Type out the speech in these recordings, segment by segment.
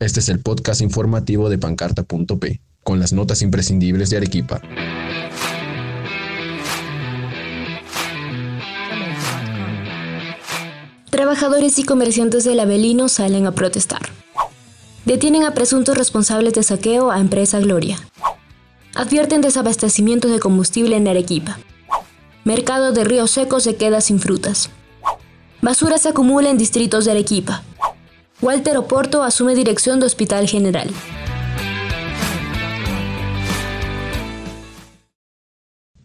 Este es el podcast informativo de pancarta.p, con las notas imprescindibles de Arequipa. Trabajadores y comerciantes del Avelino salen a protestar. Detienen a presuntos responsables de saqueo a empresa Gloria. Advierten desabastecimiento de combustible en Arequipa. Mercado de Río Seco se queda sin frutas. Basura se acumula en distritos de Arequipa. Walter Oporto asume dirección de Hospital General.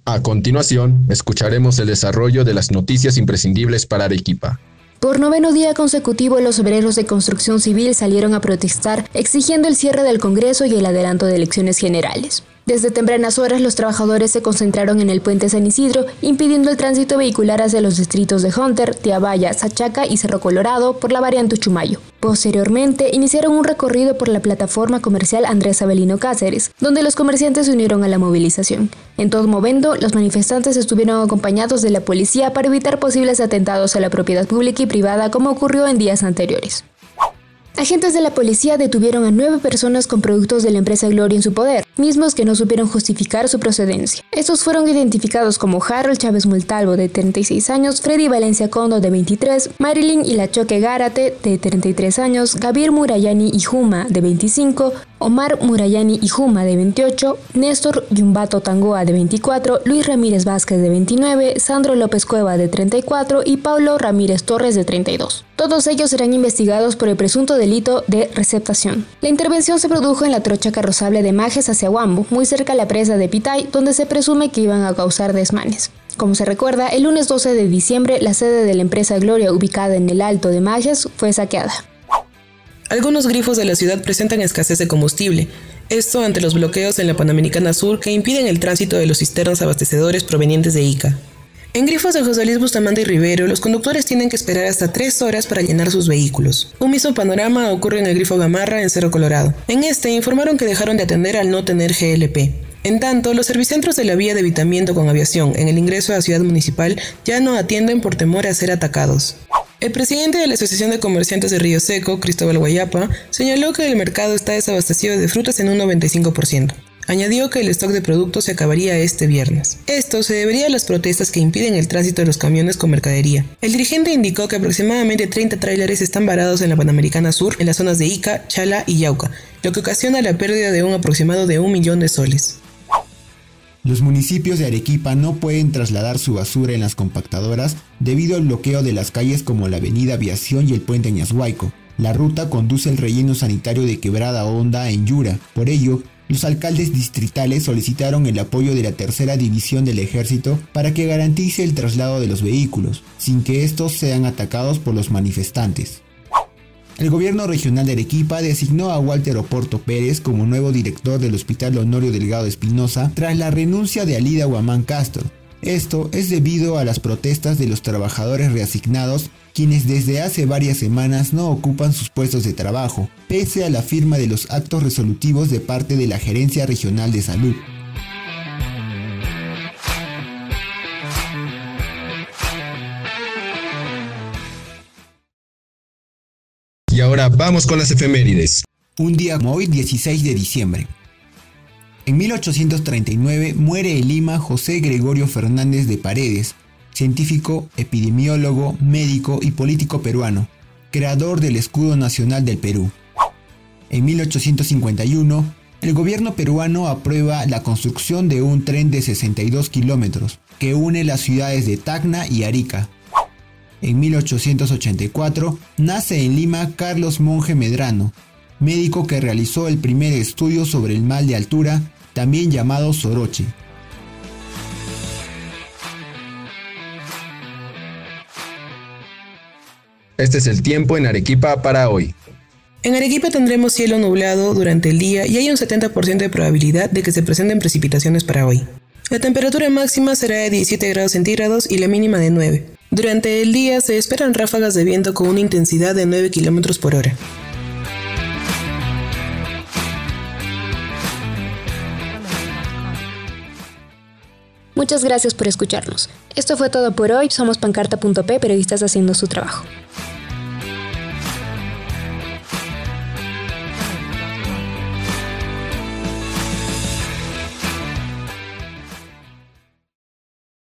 A continuación, escucharemos el desarrollo de las noticias imprescindibles para Arequipa. Por noveno día consecutivo, los obreros de construcción civil salieron a protestar exigiendo el cierre del Congreso y el adelanto de elecciones generales. Desde tempranas horas los trabajadores se concentraron en el puente San Isidro, impidiendo el tránsito vehicular hacia los distritos de Hunter, Tiabaya, Sachaca y Cerro Colorado por la variante Chumayo. Posteriormente, iniciaron un recorrido por la plataforma comercial Andrés Avelino Cáceres, donde los comerciantes se unieron a la movilización. En todo momento, los manifestantes estuvieron acompañados de la policía para evitar posibles atentados a la propiedad pública y privada como ocurrió en días anteriores. Agentes de la policía detuvieron a nueve personas con productos de la empresa Gloria en su poder, mismos que no supieron justificar su procedencia. Estos fueron identificados como Harold Chávez Multalvo, de 36 años, Freddy Valencia Condo, de 23, Marilyn Ilachoque Gárate, de 33 años, Gabir Murayani Ijuma, de 25, Omar Murayani Ijuma de 28, Néstor Yumbato Tangoa de 24, Luis Ramírez Vázquez de 29, Sandro López Cueva de 34 y Pablo Ramírez Torres de 32. Todos ellos serán investigados por el presunto delito de receptación. La intervención se produjo en la trocha carrozable de Majes hacia Huambo, muy cerca a la presa de Pitay, donde se presume que iban a causar desmanes. Como se recuerda, el lunes 12 de diciembre la sede de la empresa Gloria ubicada en el Alto de Majes fue saqueada. Algunos grifos de la ciudad presentan escasez de combustible, esto ante los bloqueos en la Panamericana Sur que impiden el tránsito de los cisternas abastecedores provenientes de Ica. En grifos de José Luis Bustamante y Rivero, los conductores tienen que esperar hasta tres horas para llenar sus vehículos. Un mismo panorama ocurre en el grifo Gamarra en Cerro Colorado. En este informaron que dejaron de atender al no tener GLP. En tanto, los servicentros de la vía de evitamiento con aviación en el ingreso a la ciudad municipal ya no atienden por temor a ser atacados. El presidente de la Asociación de Comerciantes de Río Seco, Cristóbal Guayapa, señaló que el mercado está desabastecido de frutas en un 95%. Añadió que el stock de productos se acabaría este viernes. Esto se debería a las protestas que impiden el tránsito de los camiones con mercadería. El dirigente indicó que aproximadamente 30 tráileres están varados en la Panamericana Sur, en las zonas de Ica, Chala y Yauca, lo que ocasiona la pérdida de un aproximado de un millón de soles. Los municipios de Arequipa no pueden trasladar su basura en las compactadoras debido al bloqueo de las calles como la avenida Aviación y el puente Ñashuaico. La ruta conduce al relleno sanitario de Quebrada Honda en Yura. Por ello, los alcaldes distritales solicitaron el apoyo de la tercera división del ejército para que garantice el traslado de los vehículos, sin que estos sean atacados por los manifestantes. El gobierno regional de Arequipa designó a Walter Oporto Pérez como nuevo director del Hospital Honorio Delgado Espinosa tras la renuncia de Alida Guamán Castro. Esto es debido a las protestas de los trabajadores reasignados quienes desde hace varias semanas no ocupan sus puestos de trabajo, pese a la firma de los actos resolutivos de parte de la Gerencia Regional de Salud. Y ahora vamos con las efemérides. Un día como hoy, 16 de diciembre. En 1839 muere en Lima José Gregorio Fernández de Paredes, científico, epidemiólogo, médico y político peruano, creador del escudo nacional del Perú. En 1851, el gobierno peruano aprueba la construcción de un tren de 62 kilómetros que une las ciudades de Tacna y Arica, en 1884 nace en Lima Carlos Monge Medrano, médico que realizó el primer estudio sobre el mal de altura, también llamado soroche. Este es el tiempo en Arequipa para hoy. En Arequipa tendremos cielo nublado durante el día y hay un 70% de probabilidad de que se presenten precipitaciones para hoy. La temperatura máxima será de 17 grados centígrados y la mínima de 9. Durante el día se esperan ráfagas de viento con una intensidad de 9 km por hora. Muchas gracias por escucharnos. Esto fue todo por hoy. Somos pancarta.p, periodistas haciendo su trabajo.